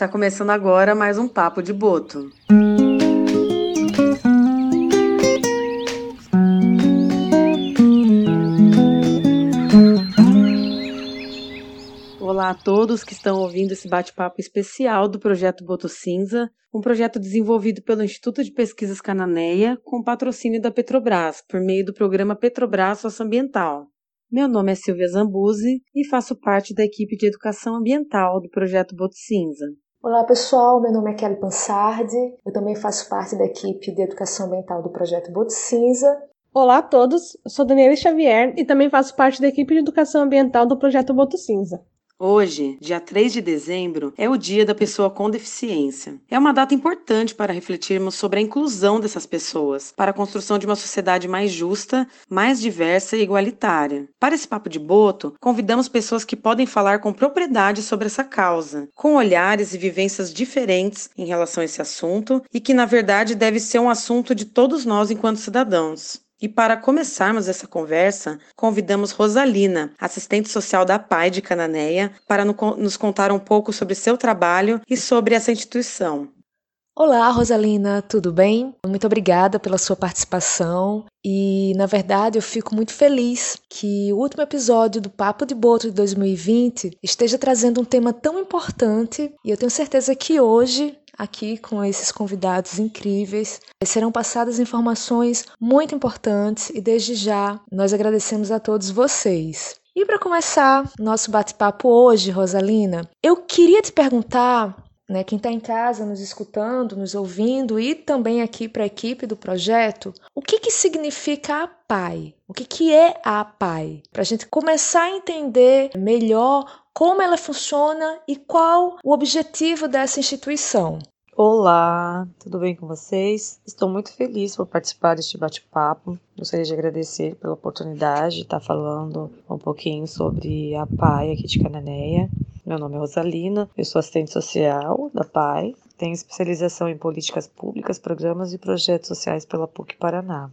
Está começando agora mais um Papo de Boto. Olá a todos que estão ouvindo esse bate-papo especial do projeto Boto Cinza, um projeto desenvolvido pelo Instituto de Pesquisas Cananeia com patrocínio da Petrobras, por meio do programa Petrobras Socioambiental. Meu nome é Silvia Zambuzi e faço parte da equipe de educação ambiental do projeto Boto Cinza. Olá pessoal, meu nome é Kelly Pansardi, eu também faço parte da equipe de educação ambiental do projeto Boto Cinza. Olá a todos, eu sou Daniela Xavier e também faço parte da equipe de educação ambiental do projeto Boto Cinza. Hoje, dia 3 de dezembro, é o Dia da Pessoa com Deficiência. É uma data importante para refletirmos sobre a inclusão dessas pessoas, para a construção de uma sociedade mais justa, mais diversa e igualitária. Para esse papo de boto, convidamos pessoas que podem falar com propriedade sobre essa causa, com olhares e vivências diferentes em relação a esse assunto e que, na verdade, deve ser um assunto de todos nós enquanto cidadãos. E para começarmos essa conversa, convidamos Rosalina, assistente social da PAI de Cananéia, para nos contar um pouco sobre seu trabalho e sobre essa instituição. Olá, Rosalina, tudo bem? Muito obrigada pela sua participação e, na verdade, eu fico muito feliz que o último episódio do Papo de Boto de 2020 esteja trazendo um tema tão importante e eu tenho certeza que hoje aqui com esses convidados incríveis. Serão passadas informações muito importantes e desde já nós agradecemos a todos vocês. E para começar nosso bate-papo hoje, Rosalina, eu queria te perguntar né, quem está em casa nos escutando, nos ouvindo e também aqui para a equipe do projeto, o que, que significa a PAI? O que, que é a PAI? Para a gente começar a entender melhor como ela funciona e qual o objetivo dessa instituição. Olá, tudo bem com vocês? Estou muito feliz por participar deste bate-papo. Gostaria de agradecer pela oportunidade de estar falando um pouquinho sobre a PAI aqui de Cananéia. Meu nome é Rosalina, eu sou assistente social da PAI, tenho especialização em políticas públicas, programas e projetos sociais pela PUC Paraná.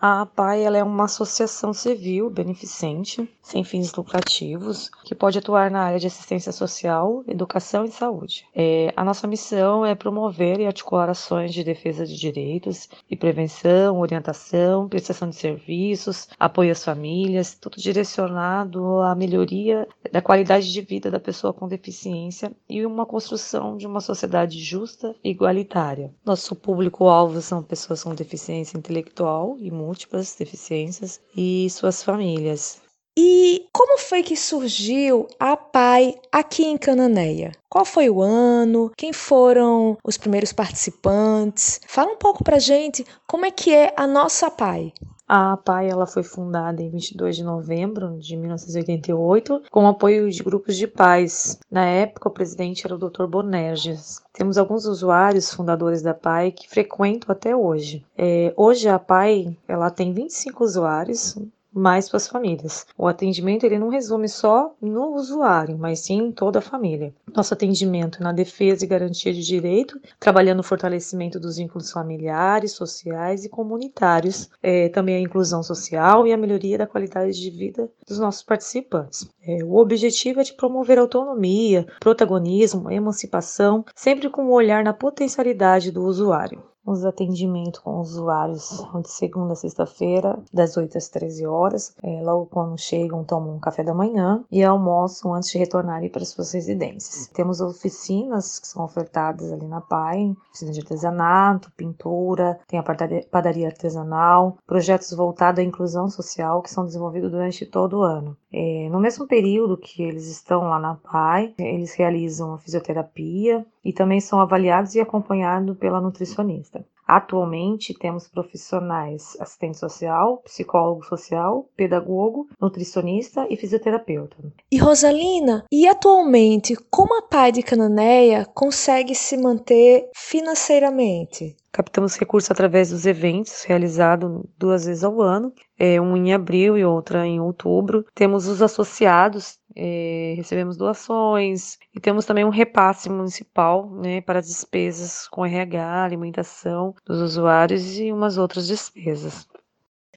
A APAI é uma associação civil beneficente, sem fins lucrativos, que pode atuar na área de assistência social, educação e saúde. É, a nossa missão é promover e articular ações de defesa de direitos e prevenção, orientação, prestação de serviços, apoio às famílias, tudo direcionado à melhoria da qualidade de vida da pessoa com deficiência e uma construção de uma sociedade justa e igualitária. Nosso público-alvo são pessoas com deficiência intelectual e múltiplas deficiências e suas famílias. E como foi que surgiu a PAI aqui em Cananéia? Qual foi o ano? Quem foram os primeiros participantes? Fala um pouco pra gente como é que é a nossa PAI. A PAI ela foi fundada em 22 de novembro de 1988 com apoio de grupos de pais. Na época, o presidente era o Dr. Bonerges. Temos alguns usuários fundadores da PAI que frequentam até hoje. É, hoje a PAI ela tem 25 usuários, mais suas famílias. O atendimento ele não resume só no usuário, mas sim em toda a família. Nosso atendimento na defesa e garantia de direito, trabalhando no fortalecimento dos vínculos familiares, sociais e comunitários, é, também a inclusão social e a melhoria da qualidade de vida dos nossos participantes. É, o objetivo é de promover autonomia, protagonismo, emancipação, sempre com o um olhar na potencialidade do usuário os atendimentos com usuários de segunda a sexta-feira, das 8 às 13 horas. É, logo quando chegam, tomam um café da manhã e almoçam antes de retornarem para suas residências. Temos oficinas que são ofertadas ali na PAI, oficina de artesanato, pintura, tem a padaria artesanal, projetos voltados à inclusão social que são desenvolvidos durante todo o ano. É, no mesmo período que eles estão lá na PAI, eles realizam a fisioterapia e também são avaliados e acompanhados pela nutricionista. Atualmente temos profissionais assistente social, psicólogo social, pedagogo, nutricionista e fisioterapeuta. E Rosalina, e atualmente como a PAI de Cananéia consegue se manter financeiramente? Captamos recursos através dos eventos realizados duas vezes ao ano, é, um em abril e outra em outubro. Temos os associados, é, recebemos doações e temos também um repasse municipal né, para despesas com RH, alimentação dos usuários e umas outras despesas.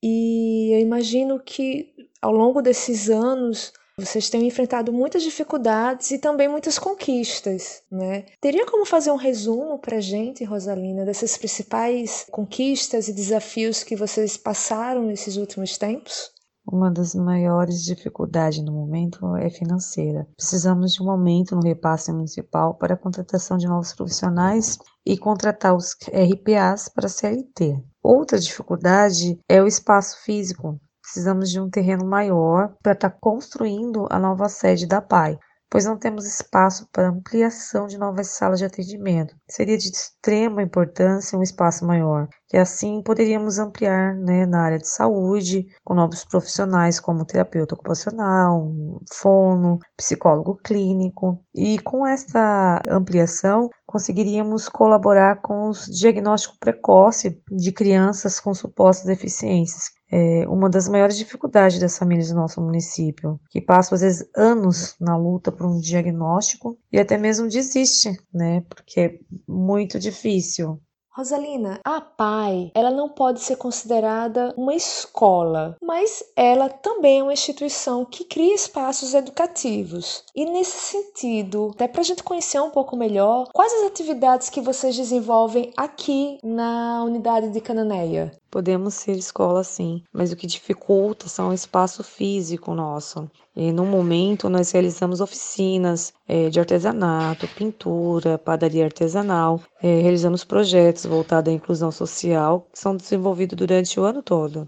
E eu imagino que ao longo desses anos vocês têm enfrentado muitas dificuldades e também muitas conquistas, né? Teria como fazer um resumo para gente, Rosalina, dessas principais conquistas e desafios que vocês passaram nesses últimos tempos? Uma das maiores dificuldades no momento é financeira. Precisamos de um aumento no repasse municipal para a contratação de novos profissionais e contratar os RPAs para a CLT. Outra dificuldade é o espaço físico. Precisamos de um terreno maior para estar tá construindo a nova sede da PAI pois não temos espaço para ampliação de novas salas de atendimento. Seria de extrema importância um espaço maior, que assim poderíamos ampliar né, na área de saúde, com novos profissionais como terapeuta ocupacional, fono, psicólogo clínico. E com essa ampliação, conseguiríamos colaborar com o diagnóstico precoce de crianças com supostas deficiências, é uma das maiores dificuldades das famílias do nosso município, que passam às vezes anos na luta por um diagnóstico e até mesmo desiste, né? Porque é muito difícil. Rosalina, a PAI, ela não pode ser considerada uma escola, mas ela também é uma instituição que cria espaços educativos. E nesse sentido, até para a gente conhecer um pouco melhor, quais as atividades que vocês desenvolvem aqui na unidade de Cananéia? Podemos ser escola sim, mas o que dificulta são o espaço físico nosso. E no momento nós realizamos oficinas é, de artesanato, pintura, padaria artesanal, é, realizamos projetos voltados à inclusão social que são desenvolvidos durante o ano todo.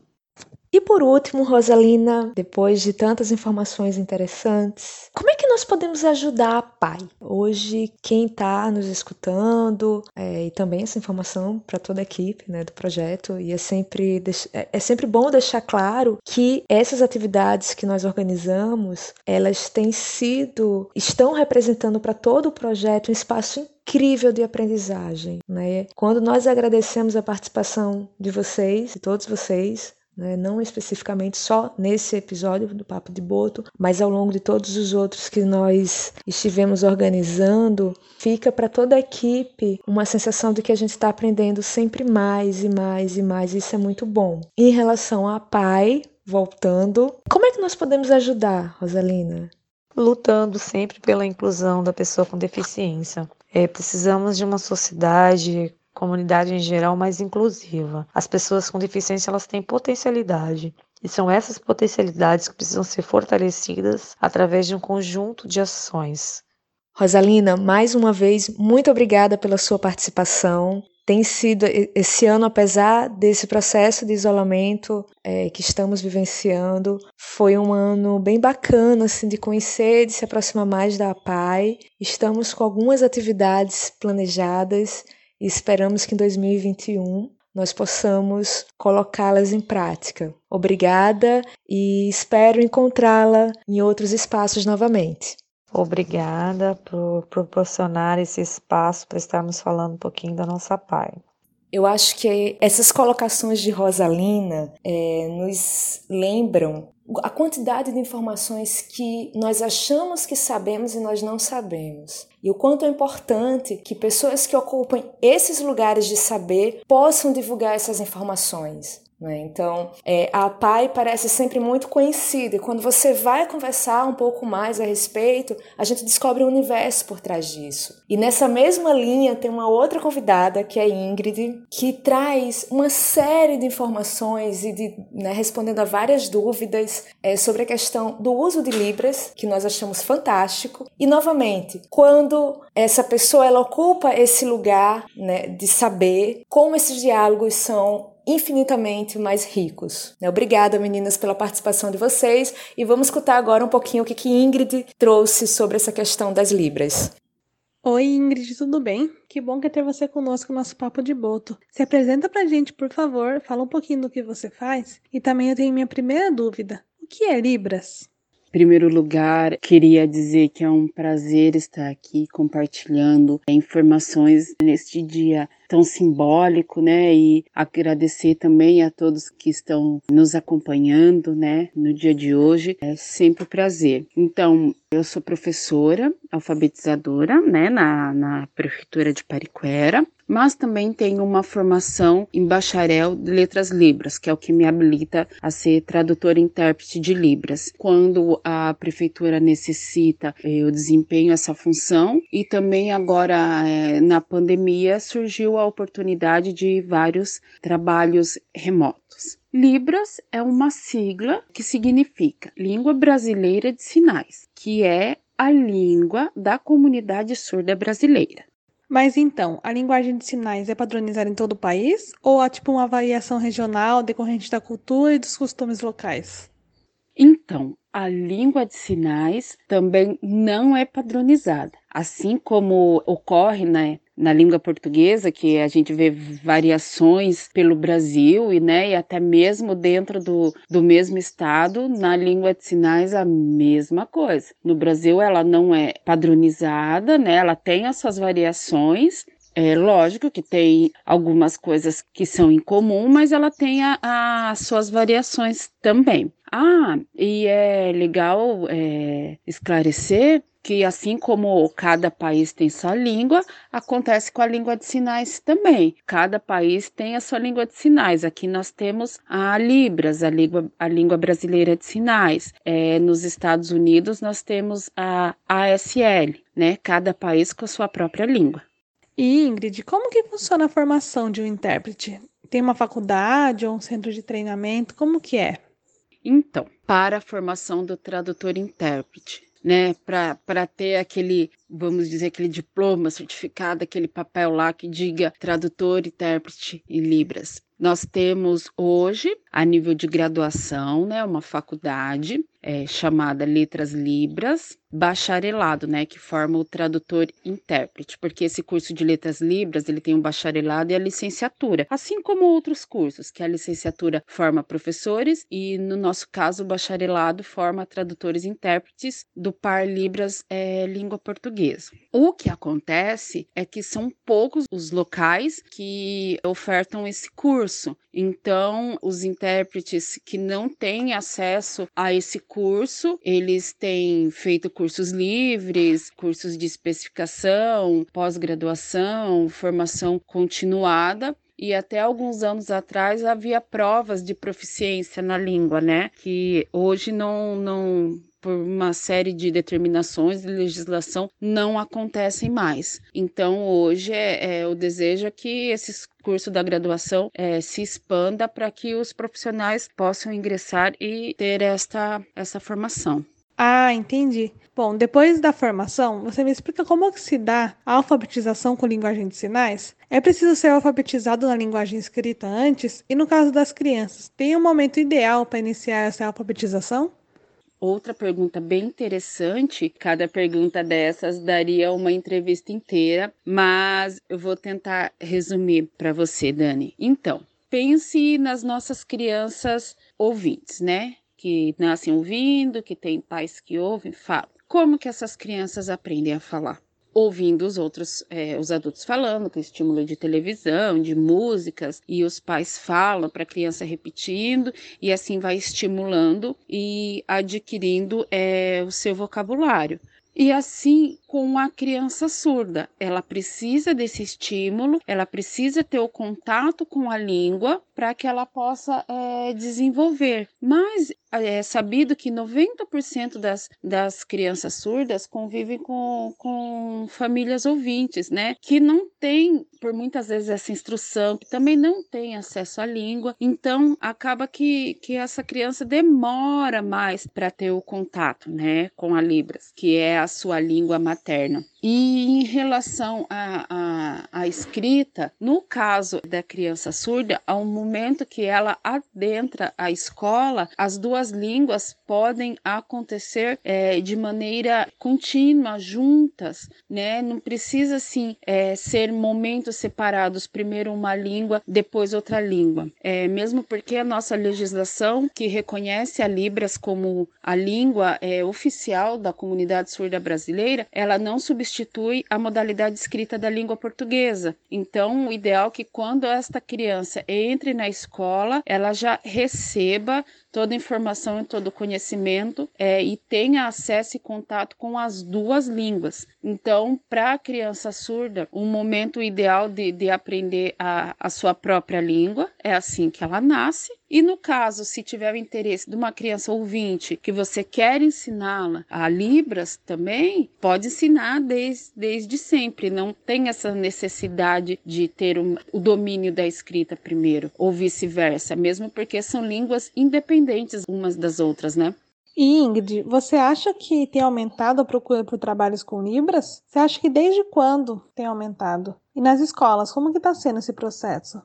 E por último, Rosalina, depois de tantas informações interessantes, como é que nós podemos ajudar a PAI? Hoje, quem está nos escutando, é, e também essa informação para toda a equipe né, do projeto, e é sempre, é, é sempre bom deixar claro que essas atividades que nós organizamos, elas têm sido, estão representando para todo o projeto um espaço incrível de aprendizagem. Né? Quando nós agradecemos a participação de vocês, de todos vocês, né? não especificamente só nesse episódio do Papo de Boto, mas ao longo de todos os outros que nós estivemos organizando, fica para toda a equipe uma sensação de que a gente está aprendendo sempre mais e mais e mais, e isso é muito bom. Em relação a pai, voltando, como é que nós podemos ajudar, Rosalina? Lutando sempre pela inclusão da pessoa com deficiência. É, precisamos de uma sociedade comunidade em geral mais inclusiva. As pessoas com deficiência elas têm potencialidade e são essas potencialidades que precisam ser fortalecidas através de um conjunto de ações. Rosalina, mais uma vez, muito obrigada pela sua participação. Tem sido esse ano, apesar desse processo de isolamento é, que estamos vivenciando, foi um ano bem bacana assim, de conhecer, de se aproximar mais da APAI. Estamos com algumas atividades planejadas e esperamos que em 2021 nós possamos colocá-las em prática. Obrigada e espero encontrá-la em outros espaços novamente. Obrigada por proporcionar esse espaço para estarmos falando um pouquinho da nossa pai. Eu acho que essas colocações de Rosalina é, nos lembram a quantidade de informações que nós achamos que sabemos e nós não sabemos. E o quanto é importante que pessoas que ocupam esses lugares de saber possam divulgar essas informações. Né? Então, é, a PAI parece sempre muito conhecida, e quando você vai conversar um pouco mais a respeito, a gente descobre o um universo por trás disso. E nessa mesma linha tem uma outra convidada, que é Ingrid, que traz uma série de informações e de, né, respondendo a várias dúvidas é, sobre a questão do uso de Libras, que nós achamos fantástico. E novamente, quando essa pessoa ela ocupa esse lugar né, de saber como esses diálogos são infinitamente mais ricos. Né? Obrigada, meninas, pela participação de vocês e vamos escutar agora um pouquinho o que Ingrid trouxe sobre essa questão das libras. Oi, Ingrid, tudo bem? Que bom que é ter você conosco no nosso Papo de Boto. Se apresenta pra gente, por favor, fala um pouquinho do que você faz e também eu tenho minha primeira dúvida. O que é Libras? Em primeiro lugar, queria dizer que é um prazer estar aqui compartilhando informações neste dia tão simbólico, né? E agradecer também a todos que estão nos acompanhando, né? No dia de hoje é sempre um prazer. Então, eu sou professora, alfabetizadora, né? Na, na prefeitura de Pariquera mas também tenho uma formação em bacharel de letras libras, que é o que me habilita a ser tradutora e intérprete de libras. Quando a prefeitura necessita, eu desempenho essa função e também agora é, na pandemia surgiu a oportunidade de vários trabalhos remotos. Libras é uma sigla que significa Língua Brasileira de Sinais, que é a língua da comunidade surda brasileira. Mas então, a linguagem de sinais é padronizada em todo o país ou há tipo uma variação regional decorrente da cultura e dos costumes locais? Então, a língua de sinais também não é padronizada. Assim como ocorre né, na língua portuguesa, que a gente vê variações pelo Brasil e, né, e até mesmo dentro do, do mesmo estado, na língua de sinais a mesma coisa. No Brasil ela não é padronizada, né, ela tem as suas variações, é lógico que tem algumas coisas que são em comum, mas ela tem as suas variações também. Ah, e é legal é, esclarecer que assim como cada país tem sua língua, acontece com a língua de sinais também. Cada país tem a sua língua de sinais. Aqui nós temos a Libras, a língua, a língua brasileira de sinais. É, nos Estados Unidos nós temos a ASL, né? Cada país com a sua própria língua. E Ingrid, como que funciona a formação de um intérprete? Tem uma faculdade ou um centro de treinamento? Como que é? Então, para a formação do tradutor intérprete, né, para ter aquele, vamos dizer, aquele diploma, certificado, aquele papel lá que diga tradutor, intérprete em Libras. Nós temos hoje, a nível de graduação, né, uma faculdade é, chamada Letras Libras, bacharelado, né, que forma o tradutor intérprete, porque esse curso de letras libras, ele tem um bacharelado e a licenciatura, assim como outros cursos, que a licenciatura forma professores e no nosso caso o bacharelado forma tradutores intérpretes do par libras é, língua portuguesa. O que acontece é que são poucos os locais que ofertam esse curso. Então, os intérpretes que não têm acesso a esse curso, eles têm feito cursos livres, cursos de especificação, pós-graduação, formação continuada e até alguns anos atrás havia provas de proficiência na língua, né? Que hoje não, não por uma série de determinações de legislação não acontecem mais. Então hoje é, é o desejo é que esse curso da graduação é, se expanda para que os profissionais possam ingressar e ter esta essa formação. Ah, entendi. Bom, depois da formação, você me explica como que se dá a alfabetização com linguagem de sinais? É preciso ser alfabetizado na linguagem escrita antes? E no caso das crianças, tem um momento ideal para iniciar essa alfabetização? Outra pergunta bem interessante, cada pergunta dessas daria uma entrevista inteira, mas eu vou tentar resumir para você, Dani. Então, pense nas nossas crianças ouvintes, né? Que nascem ouvindo, que tem pais que ouvem, falam. Como que essas crianças aprendem a falar? Ouvindo os outros, é, os adultos falando, com estímulo de televisão, de músicas, e os pais falam para a criança repetindo, e assim vai estimulando e adquirindo é, o seu vocabulário. E assim com a criança surda, ela precisa desse estímulo, ela precisa ter o contato com a língua para que ela possa é, desenvolver. Mas é sabido que 90% das, das crianças surdas convivem com, com famílias ouvintes, né? Que não têm, por muitas vezes, essa instrução, que também não têm acesso à língua. Então, acaba que, que essa criança demora mais para ter o contato, né? Com a Libras, que é a sua língua materna. E em relação à, à, à, escrita, no caso da criança surda, ao momento que ela adentra a escola, as duas línguas podem acontecer é, de maneira contínua, juntas, né? Não precisa assim é, ser momentos separados, primeiro uma língua, depois outra língua. É, mesmo porque a nossa legislação que reconhece a Libras como a língua é, oficial da comunidade surda brasileira, ela não substitui substitui a modalidade escrita da língua portuguesa. Então, o ideal é que quando esta criança entre na escola, ela já receba toda informação e todo conhecimento é, e tenha acesso e contato com as duas línguas. Então, para a criança surda, o momento ideal de, de aprender a, a sua própria língua é assim que ela nasce. E no caso, se tiver o interesse de uma criança ouvinte que você quer ensiná-la a Libras também, pode ensinar desde, desde sempre. Não tem essa necessidade de ter um, o domínio da escrita primeiro, ou vice-versa, mesmo porque são línguas independentes umas das outras, né? E Ingrid, você acha que tem aumentado a procura por trabalhos com Libras? Você acha que desde quando tem aumentado? E nas escolas, como que está sendo esse processo?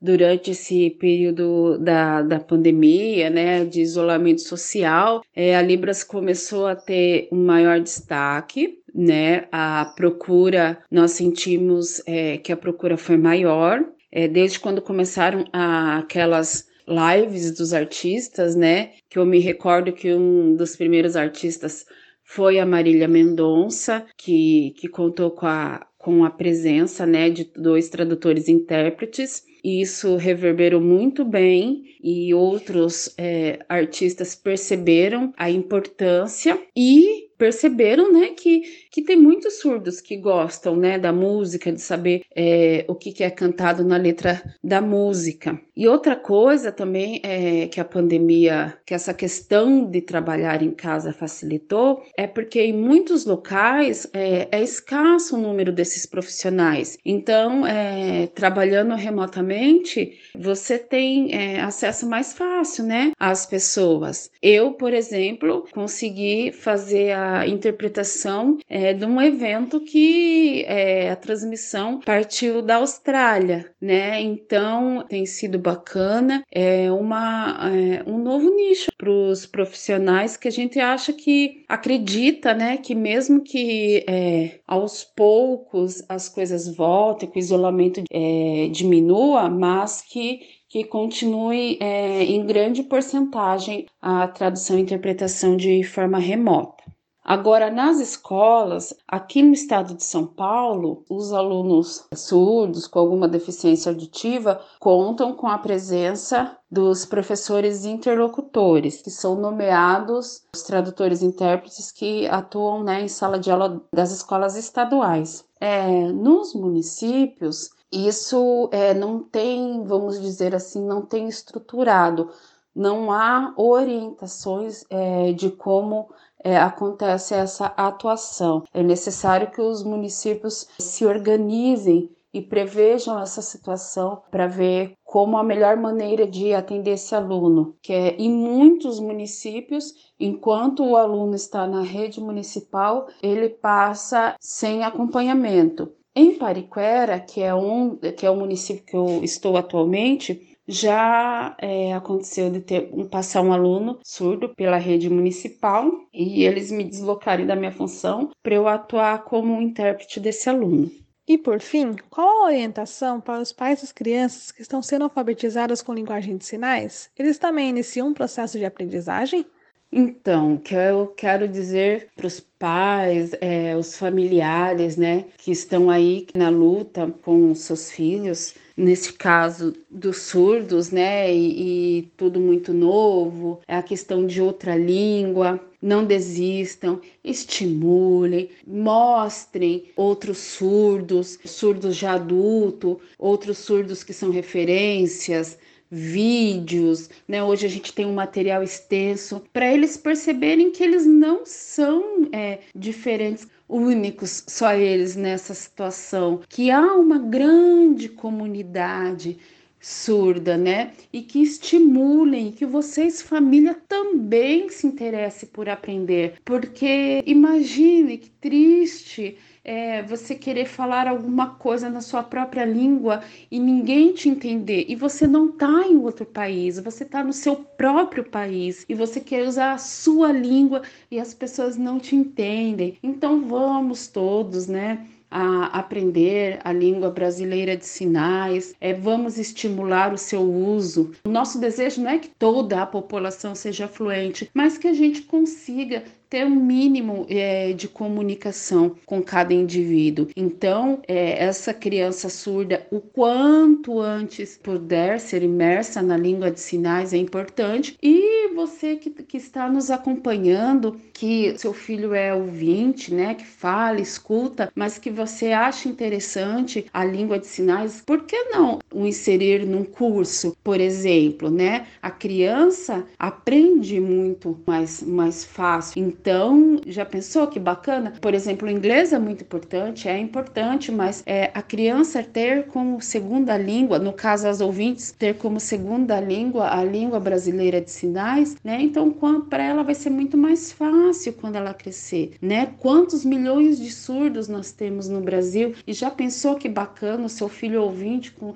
Durante esse período da, da pandemia, né, de isolamento social, é, a Libras começou a ter um maior destaque, né? A procura, nós sentimos é, que a procura foi maior, é, desde quando começaram a, aquelas lives dos artistas, né? Que eu me recordo que um dos primeiros artistas foi a Marília Mendonça, que, que contou com a, com a presença né, de dois tradutores e intérpretes. Isso reverberou muito bem e outros é, artistas perceberam a importância e perceberam, né, que, que tem muitos surdos que gostam, né, da música, de saber é, o que, que é cantado na letra da música. E outra coisa também é que a pandemia, que essa questão de trabalhar em casa facilitou, é porque em muitos locais é, é escasso o número desses profissionais. Então, é, trabalhando remotamente, você tem é, acesso mais fácil, né, às pessoas. Eu, por exemplo, consegui fazer a interpretação é, de um evento que é, a transmissão partiu da Austrália, né? Então tem sido bacana, é uma é, um novo nicho para os profissionais que a gente acha que acredita, né? Que mesmo que é, aos poucos as coisas voltem, que o isolamento é, diminua, mas que que continue é, em grande porcentagem a tradução e interpretação de forma remota. Agora, nas escolas, aqui no estado de São Paulo, os alunos surdos com alguma deficiência auditiva contam com a presença dos professores interlocutores, que são nomeados os tradutores e intérpretes que atuam né, em sala de aula das escolas estaduais. É, nos municípios, isso é, não tem, vamos dizer assim, não tem estruturado, não há orientações é, de como é, acontece essa atuação. É necessário que os municípios se organizem e prevejam essa situação para ver como a melhor maneira de atender esse aluno, que é em muitos municípios, enquanto o aluno está na rede municipal, ele passa sem acompanhamento. Em Pariquera, que é um que é o município que eu estou atualmente, já é, aconteceu de ter um, passar um aluno surdo pela rede municipal e eles me deslocarem da minha função para eu atuar como intérprete desse aluno. E por fim, qual a orientação para os pais das crianças que estão sendo alfabetizadas com linguagem de sinais? Eles também iniciam um processo de aprendizagem? Então, o que eu quero dizer para os pais, é, os familiares, né, que estão aí na luta com seus filhos, nesse caso dos surdos, né, e, e tudo muito novo, é a questão de outra língua. Não desistam, estimulem, mostrem outros surdos, surdos já adulto, outros surdos que são referências, vídeos, né? Hoje a gente tem um material extenso para eles perceberem que eles não são é, diferentes únicos, só eles nessa situação, que há uma grande comunidade surda, né? E que estimulem que vocês, família, também se interessem por aprender, porque imagine que triste é, você querer falar alguma coisa na sua própria língua e ninguém te entender, e você não está em outro país, você está no seu próprio país e você quer usar a sua língua e as pessoas não te entendem. Então vamos todos, né? a aprender a língua brasileira de sinais, é, vamos estimular o seu uso. O nosso desejo não é que toda a população seja fluente, mas que a gente consiga ter um mínimo é, de comunicação com cada indivíduo. Então, é, essa criança surda, o quanto antes puder ser imersa na língua de sinais é importante. E você que, que está nos acompanhando, que seu filho é ouvinte, né, que fala, escuta, mas que você acha interessante a língua de sinais, por que não o inserir num curso, por exemplo, né? A criança aprende muito mais, mais fácil. Então, já pensou que bacana? Por exemplo, o inglês é muito importante, é importante, mas é, a criança ter como segunda língua, no caso as ouvintes, ter como segunda língua a língua brasileira de sinais, né? Então, para ela vai ser muito mais fácil quando ela crescer, né? Quantos milhões de surdos nós temos no Brasil? E já pensou que bacana o seu filho ouvinte com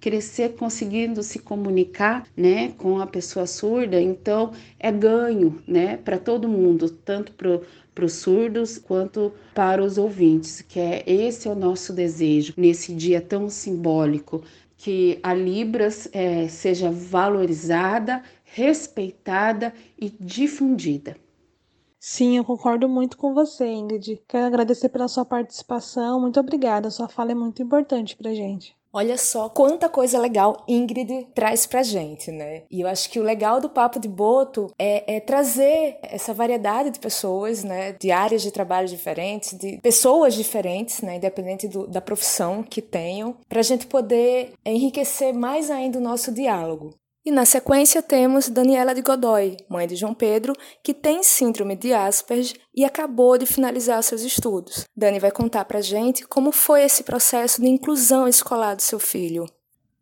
crescer conseguindo se comunicar, né, com a pessoa surda, então é ganho, né, para todo mundo, tanto para os surdos quanto para os ouvintes, que é esse é o nosso desejo nesse dia tão simbólico, que a Libras é, seja valorizada, respeitada e difundida. Sim, eu concordo muito com você, Ingrid. Quero agradecer pela sua participação. Muito obrigada. Sua fala é muito importante para gente. Olha só quanta coisa legal Ingrid traz pra gente, né? E eu acho que o legal do Papo de Boto é, é trazer essa variedade de pessoas, né? De áreas de trabalho diferentes, de pessoas diferentes, né? Independente do, da profissão que tenham, pra gente poder enriquecer mais ainda o nosso diálogo. E na sequência temos Daniela de Godoy, mãe de João Pedro, que tem síndrome de Asperger e acabou de finalizar seus estudos. Dani vai contar pra gente como foi esse processo de inclusão escolar do seu filho.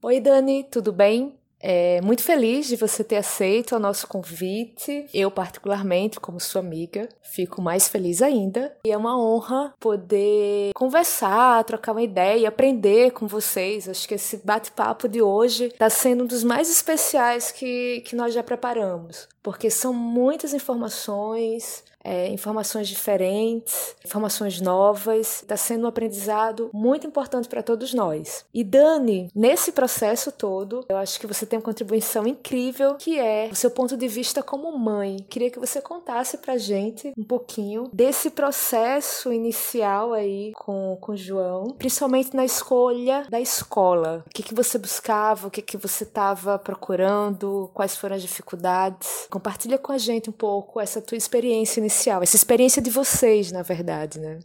Oi, Dani, tudo bem? É muito feliz de você ter aceito o nosso convite. Eu, particularmente, como sua amiga, fico mais feliz ainda. E é uma honra poder conversar, trocar uma ideia, aprender com vocês. Acho que esse bate-papo de hoje está sendo um dos mais especiais que, que nós já preparamos, porque são muitas informações, é, informações diferentes, informações novas. Está sendo um aprendizado muito importante para todos nós. E Dani, nesse processo todo, eu acho que você tem uma contribuição incrível, que é o seu ponto de vista como mãe. Queria que você contasse para gente um pouquinho desse processo inicial aí com, com o João, principalmente na escolha da escola. O que, que você buscava, o que, que você estava procurando, quais foram as dificuldades. Compartilha com a gente um pouco essa tua experiência inicial essa experiência de vocês, na verdade, né?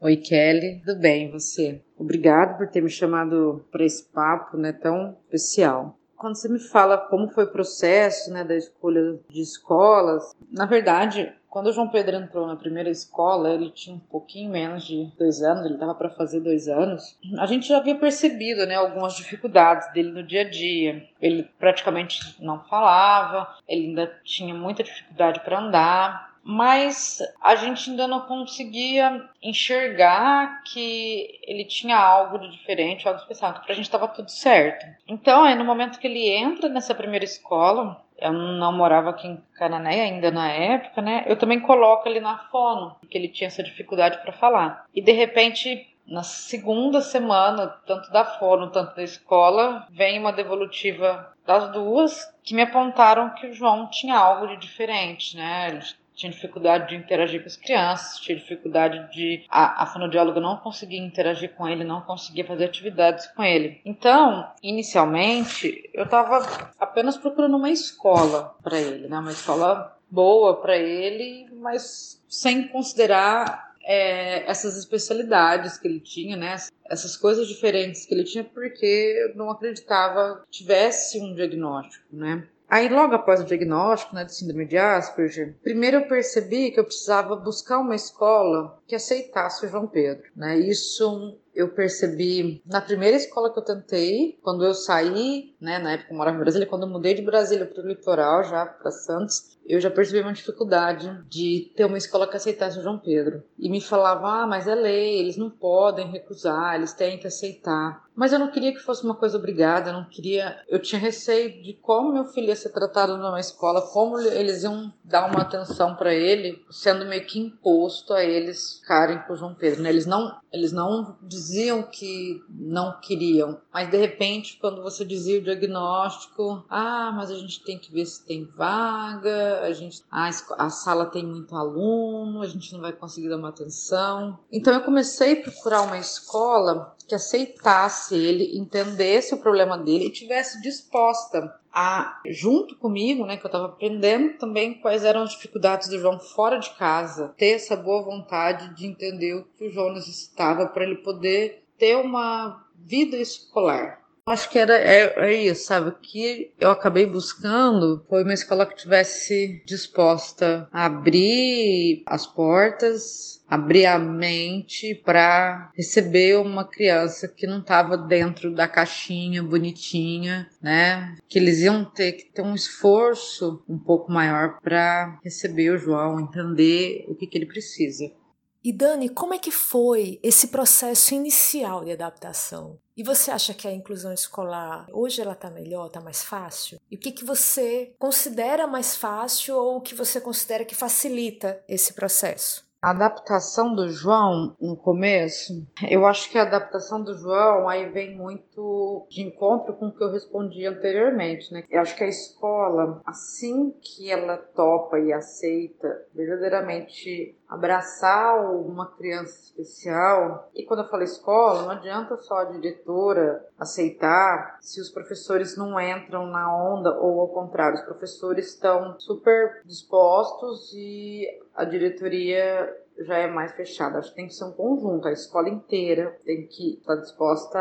Oi, Kelly, tudo bem você? Obrigado por ter me chamado para esse papo, né, tão especial. Quando você me fala como foi o processo, né, da escolha de escolas, na verdade, quando o João Pedro entrou na primeira escola, ele tinha um pouquinho menos de dois anos, ele estava para fazer dois anos. A gente já havia percebido, né, algumas dificuldades dele no dia a dia. Ele praticamente não falava, ele ainda tinha muita dificuldade para andar mas a gente ainda não conseguia enxergar que ele tinha algo de diferente, algo especial. Então, pra gente estava tudo certo. Então, aí no momento que ele entra nessa primeira escola, eu não morava aqui em Canané ainda na época, né? Eu também coloco ele na fono, porque ele tinha essa dificuldade para falar. E de repente, na segunda semana, tanto da fono, tanto da escola, vem uma devolutiva das duas que me apontaram que o João tinha algo de diferente, né? Tinha dificuldade de interagir com as crianças, tinha dificuldade de. A, a fonoaudióloga não conseguia interagir com ele, não conseguia fazer atividades com ele. Então, inicialmente, eu estava apenas procurando uma escola para ele, né? Uma escola boa para ele, mas sem considerar é, essas especialidades que ele tinha, né? Essas coisas diferentes que ele tinha, porque eu não acreditava que tivesse um diagnóstico, né? Aí, logo após o diagnóstico né, de síndrome de Asperger, primeiro eu percebi que eu precisava buscar uma escola que aceitasse o João Pedro. Né? Isso eu percebi na primeira escola que eu tentei, quando eu saí, né, na época eu morava em Brasília, quando eu mudei de Brasília para o litoral, já para Santos, eu já percebi uma dificuldade de ter uma escola que aceitasse o João Pedro. E me falava, ah, mas é lei, eles não podem recusar, eles têm que aceitar. Mas eu não queria que fosse uma coisa obrigada, eu não queria. Eu tinha receio de como meu filho ia ser tratado numa escola, como eles iam dar uma atenção para ele, sendo meio que imposto a eles ficarem com o João Pedro. Né? Eles não, eles não diziam diziam que não queriam, mas de repente, quando você dizia o diagnóstico, ah, mas a gente tem que ver se tem vaga, a gente, a, a sala tem muito aluno, a gente não vai conseguir dar uma atenção. Então eu comecei a procurar uma escola que aceitasse ele, entendesse o problema dele e tivesse disposta a, junto comigo, né, que eu estava aprendendo também quais eram as dificuldades do João fora de casa, ter essa boa vontade de entender o que o João necessitava para ele poder ter uma vida escolar. Acho que era é, é, isso, sabe? O que eu acabei buscando foi uma escola que tivesse disposta a abrir as portas, abrir a mente para receber uma criança que não estava dentro da caixinha bonitinha, né? Que eles iam ter que ter um esforço um pouco maior para receber o João, entender o que, que ele precisa. E Dani, como é que foi esse processo inicial de adaptação? E você acha que a inclusão escolar hoje ela está melhor, está mais fácil? E o que, que você considera mais fácil ou o que você considera que facilita esse processo? A adaptação do João no começo, eu acho que a adaptação do João aí vem muito de encontro com o que eu respondi anteriormente, né? Eu acho que a escola, assim que ela topa e aceita verdadeiramente abraçar uma criança especial, e quando eu falo escola, não adianta só a diretora aceitar se os professores não entram na onda ou ao contrário, os professores estão super dispostos e a diretoria já é mais fechada. Acho que tem que ser um conjunto, a escola inteira tem que estar disposta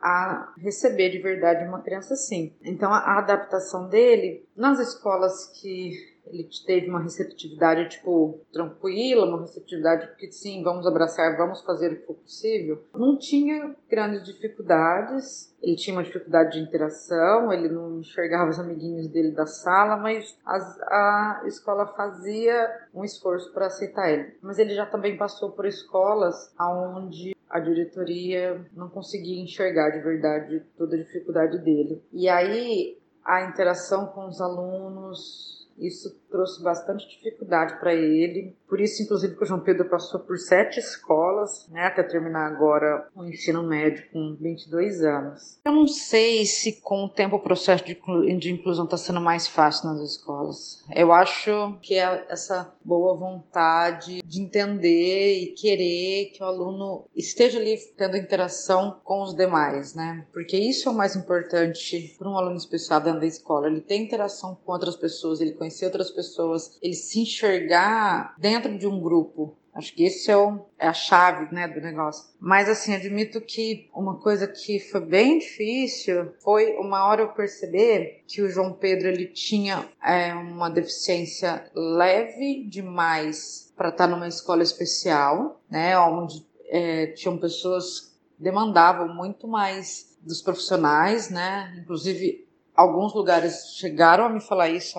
a receber de verdade uma criança assim. Então a adaptação dele nas escolas que ele teve uma receptividade, tipo, tranquila, uma receptividade que sim, vamos abraçar, vamos fazer o que for possível. Não tinha grandes dificuldades, ele tinha uma dificuldade de interação, ele não enxergava os amiguinhos dele da sala, mas as, a escola fazia um esforço para aceitar ele. Mas ele já também passou por escolas onde a diretoria não conseguia enxergar de verdade toda a dificuldade dele. E aí a interação com os alunos isso trouxe bastante dificuldade para ele. Por isso, inclusive, que o João Pedro passou por sete escolas, né, até terminar agora o ensino médio com 22 anos. Eu não sei se com o tempo o processo de, inclusão está sendo mais fácil nas escolas. Eu acho que é essa boa vontade de entender e querer que o aluno esteja ali tendo interação com os demais, né? Porque isso é o mais importante para um aluno especial dentro da escola. Ele tem interação com outras pessoas, ele conhecer outras pessoas, ele se enxergar dentro de um grupo. Acho que esse é, o, é, a chave né, do negócio. Mas assim, admito que uma coisa que foi bem difícil foi uma hora eu perceber que o João Pedro ele tinha é, uma deficiência leve demais para estar numa escola especial, né, onde é, tinham pessoas que demandavam muito mais dos profissionais, né, inclusive alguns lugares chegaram a me falar isso,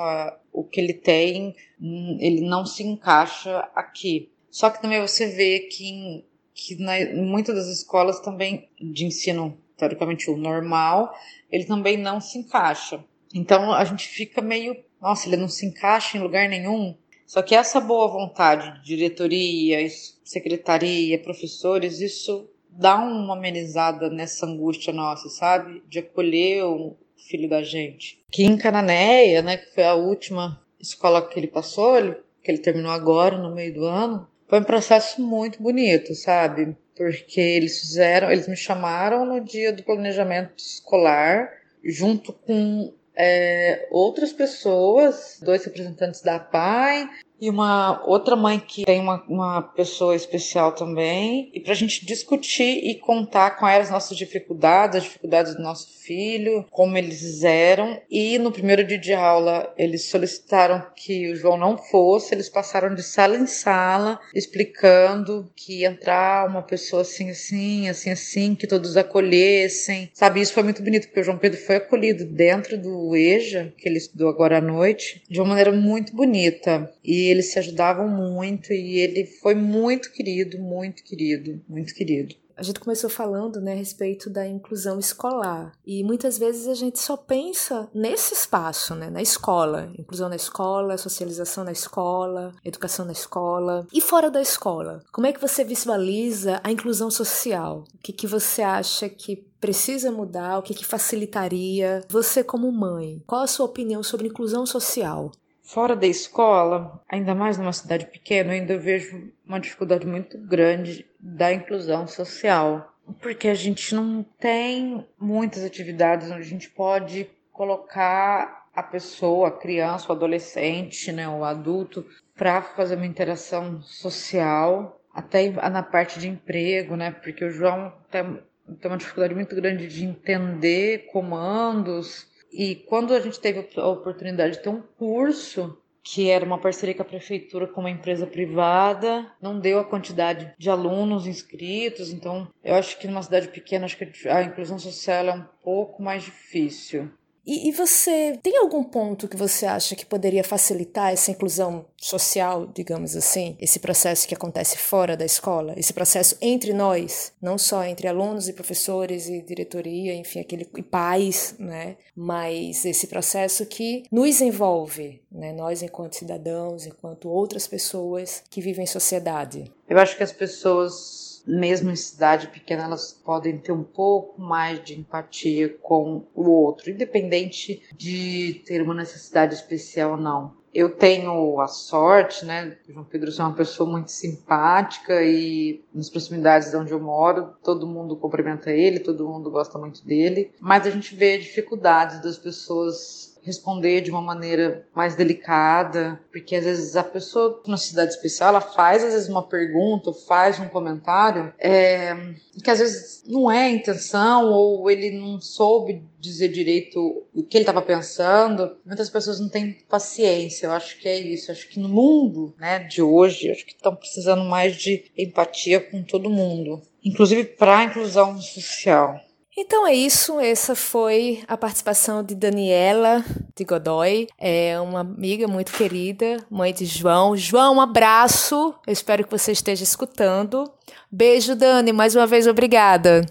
o que ele tem, hum, ele não se encaixa aqui. Só que também você vê que, que muitas das escolas também de ensino, teoricamente o normal, ele também não se encaixa. Então a gente fica meio, nossa, ele não se encaixa em lugar nenhum. Só que essa boa vontade de diretoria, secretaria, professores, isso dá uma amenizada nessa angústia nossa, sabe? De acolher filho da gente. Que em Cananéia, né, que foi a última escola que ele passou, ele, que ele terminou agora, no meio do ano, foi um processo muito bonito, sabe? Porque eles fizeram, eles me chamaram no dia do planejamento escolar, junto com é, outras pessoas, dois representantes da PAI, e uma outra mãe que tem uma, uma pessoa especial também, e para a gente discutir e contar com as nossas dificuldades, as dificuldades do nosso filho, como eles eram. E no primeiro dia de aula, eles solicitaram que o João não fosse, eles passaram de sala em sala, explicando que ia entrar uma pessoa assim, assim, assim, assim, que todos acolhessem. Sabe, isso foi muito bonito, porque o João Pedro foi acolhido dentro do EJA, que ele estudou agora à noite, de uma maneira muito bonita. E eles se ajudavam muito e ele foi muito querido, muito querido, muito querido. A gente começou falando né, a respeito da inclusão escolar. E muitas vezes a gente só pensa nesse espaço, né, na escola. Inclusão na escola, socialização na escola, educação na escola. E fora da escola? Como é que você visualiza a inclusão social? O que, que você acha que precisa mudar? O que, que facilitaria? Você, como mãe, qual a sua opinião sobre inclusão social? Fora da escola, ainda mais numa cidade pequena, eu ainda vejo uma dificuldade muito grande da inclusão social. Porque a gente não tem muitas atividades onde a gente pode colocar a pessoa, a criança, o adolescente, né, o adulto, para fazer uma interação social, até na parte de emprego, né? Porque o João tem, tem uma dificuldade muito grande de entender comandos e quando a gente teve a oportunidade de ter um curso que era uma parceria com a prefeitura com uma empresa privada, não deu a quantidade de alunos inscritos, então eu acho que numa cidade pequena acho que a inclusão social é um pouco mais difícil. E, e, você tem algum ponto que você acha que poderia facilitar essa inclusão social, digamos assim, esse processo que acontece fora da escola, esse processo entre nós, não só entre alunos e professores e diretoria, enfim, aquele e pais, né? Mas esse processo que nos envolve, né? Nós enquanto cidadãos, enquanto outras pessoas que vivem em sociedade. Eu acho que as pessoas mesmo em cidade pequena, elas podem ter um pouco mais de empatia com o outro, independente de ter uma necessidade especial ou não. Eu tenho a sorte, né, João Pedro ser uma pessoa muito simpática e nas proximidades de onde eu moro, todo mundo cumprimenta ele, todo mundo gosta muito dele, mas a gente vê dificuldades das pessoas responder de uma maneira mais delicada, porque às vezes a pessoa numa cidade especial ela faz às vezes uma pergunta, faz um comentário é, que às vezes não é a intenção ou ele não soube dizer direito o que ele estava pensando. Muitas pessoas não têm paciência. Eu acho que é isso. Eu acho que no mundo, né, de hoje, acho que estão precisando mais de empatia com todo mundo, inclusive para a inclusão social. Então é isso, essa foi a participação de Daniela de Godoy, é uma amiga muito querida, mãe de João. João, um abraço, eu espero que você esteja escutando. Beijo, Dani, mais uma vez obrigada.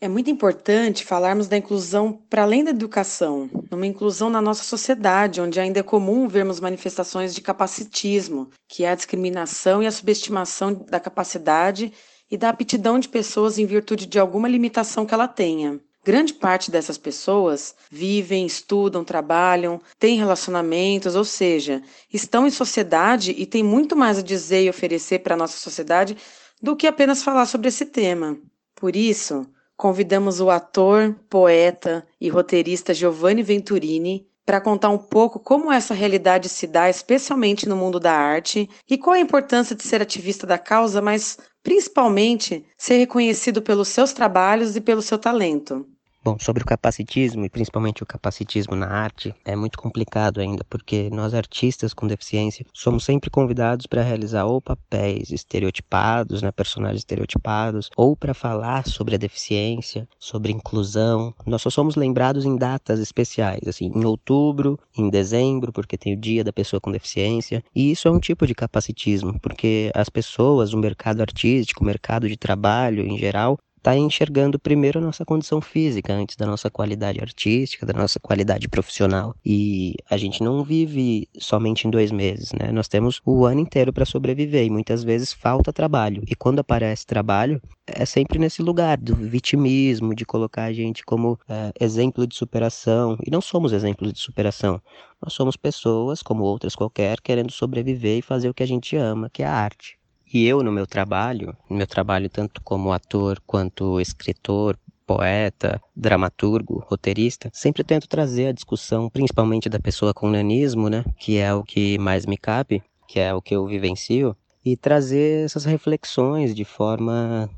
É muito importante falarmos da inclusão para além da educação, numa inclusão na nossa sociedade, onde ainda é comum vermos manifestações de capacitismo, que é a discriminação e a subestimação da capacidade e da aptidão de pessoas em virtude de alguma limitação que ela tenha. Grande parte dessas pessoas vivem, estudam, trabalham, têm relacionamentos, ou seja, estão em sociedade e têm muito mais a dizer e oferecer para a nossa sociedade do que apenas falar sobre esse tema. Por isso, convidamos o ator, poeta e roteirista Giovanni Venturini para contar um pouco como essa realidade se dá, especialmente no mundo da arte, e qual a importância de ser ativista da causa, mas principalmente ser reconhecido pelos seus trabalhos e pelo seu talento. Bom, sobre o capacitismo e principalmente o capacitismo na arte, é muito complicado ainda, porque nós artistas com deficiência somos sempre convidados para realizar ou papéis estereotipados, né, personagens estereotipados, ou para falar sobre a deficiência, sobre inclusão. Nós só somos lembrados em datas especiais, assim, em outubro, em dezembro, porque tem o dia da pessoa com deficiência, e isso é um tipo de capacitismo, porque as pessoas, o mercado artístico, o mercado de trabalho em geral, está enxergando primeiro a nossa condição física, antes da nossa qualidade artística, da nossa qualidade profissional. E a gente não vive somente em dois meses, né? Nós temos o ano inteiro para sobreviver e muitas vezes falta trabalho. E quando aparece trabalho, é sempre nesse lugar do vitimismo, de colocar a gente como é, exemplo de superação. E não somos exemplos de superação. Nós somos pessoas, como outras qualquer, querendo sobreviver e fazer o que a gente ama, que é a arte. E eu, no meu trabalho, no meu trabalho tanto como ator quanto escritor, poeta, dramaturgo, roteirista, sempre tento trazer a discussão, principalmente da pessoa com nanismo, né, que é o que mais me cabe, que é o que eu vivencio, e trazer essas reflexões de forma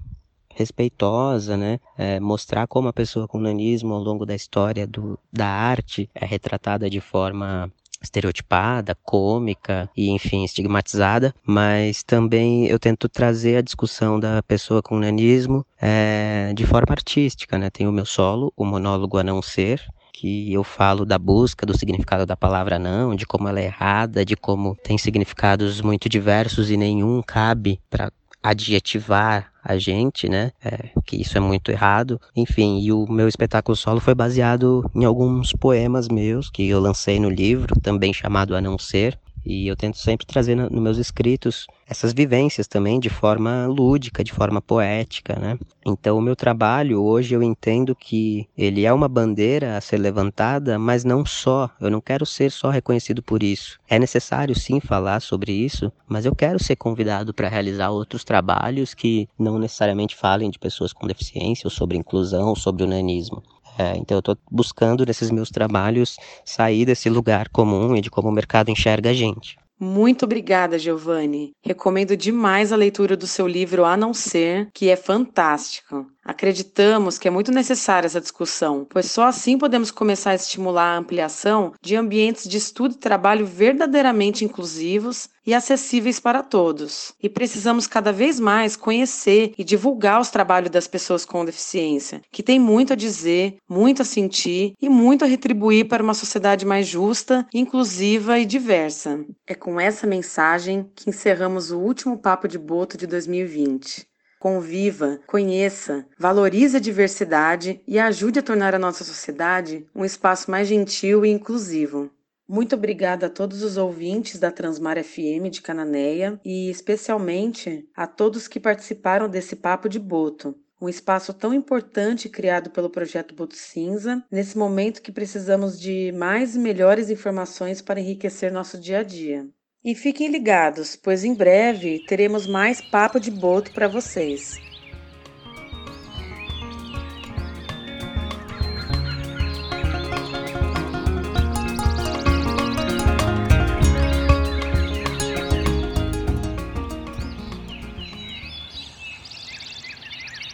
respeitosa, né? É, mostrar como a pessoa com nanismo ao longo da história do, da arte é retratada de forma estereotipada, cômica e, enfim, estigmatizada, mas também eu tento trazer a discussão da pessoa com nanismo é, de forma artística, né? Tem o meu solo, o monólogo a não ser, que eu falo da busca do significado da palavra não, de como ela é errada, de como tem significados muito diversos e nenhum cabe para adjetivar a gente, né? É, que isso é muito errado. Enfim, e o meu espetáculo solo foi baseado em alguns poemas meus que eu lancei no livro, também chamado A Não Ser. E eu tento sempre trazer nos meus escritos essas vivências também de forma lúdica, de forma poética, né? Então o meu trabalho hoje eu entendo que ele é uma bandeira a ser levantada, mas não só. Eu não quero ser só reconhecido por isso. É necessário sim falar sobre isso, mas eu quero ser convidado para realizar outros trabalhos que não necessariamente falem de pessoas com deficiência ou sobre inclusão, ou sobre o nanismo. É, então eu estou buscando nesses meus trabalhos sair desse lugar comum e de como o mercado enxerga a gente. Muito obrigada, Giovanni. Recomendo demais a leitura do seu livro A Não Ser, que é fantástico. Acreditamos que é muito necessária essa discussão, pois só assim podemos começar a estimular a ampliação de ambientes de estudo e trabalho verdadeiramente inclusivos e acessíveis para todos. E precisamos cada vez mais conhecer e divulgar os trabalhos das pessoas com deficiência, que têm muito a dizer, muito a sentir e muito a retribuir para uma sociedade mais justa, inclusiva e diversa. É com essa mensagem que encerramos o último Papo de Boto de 2020. Conviva, conheça, valorize a diversidade e ajude a tornar a nossa sociedade um espaço mais gentil e inclusivo. Muito obrigada a todos os ouvintes da Transmar FM de Cananéia e especialmente a todos que participaram desse Papo de Boto, um espaço tão importante criado pelo projeto Boto Cinza, nesse momento que precisamos de mais e melhores informações para enriquecer nosso dia a dia. E fiquem ligados, pois em breve teremos mais papo de boto para vocês.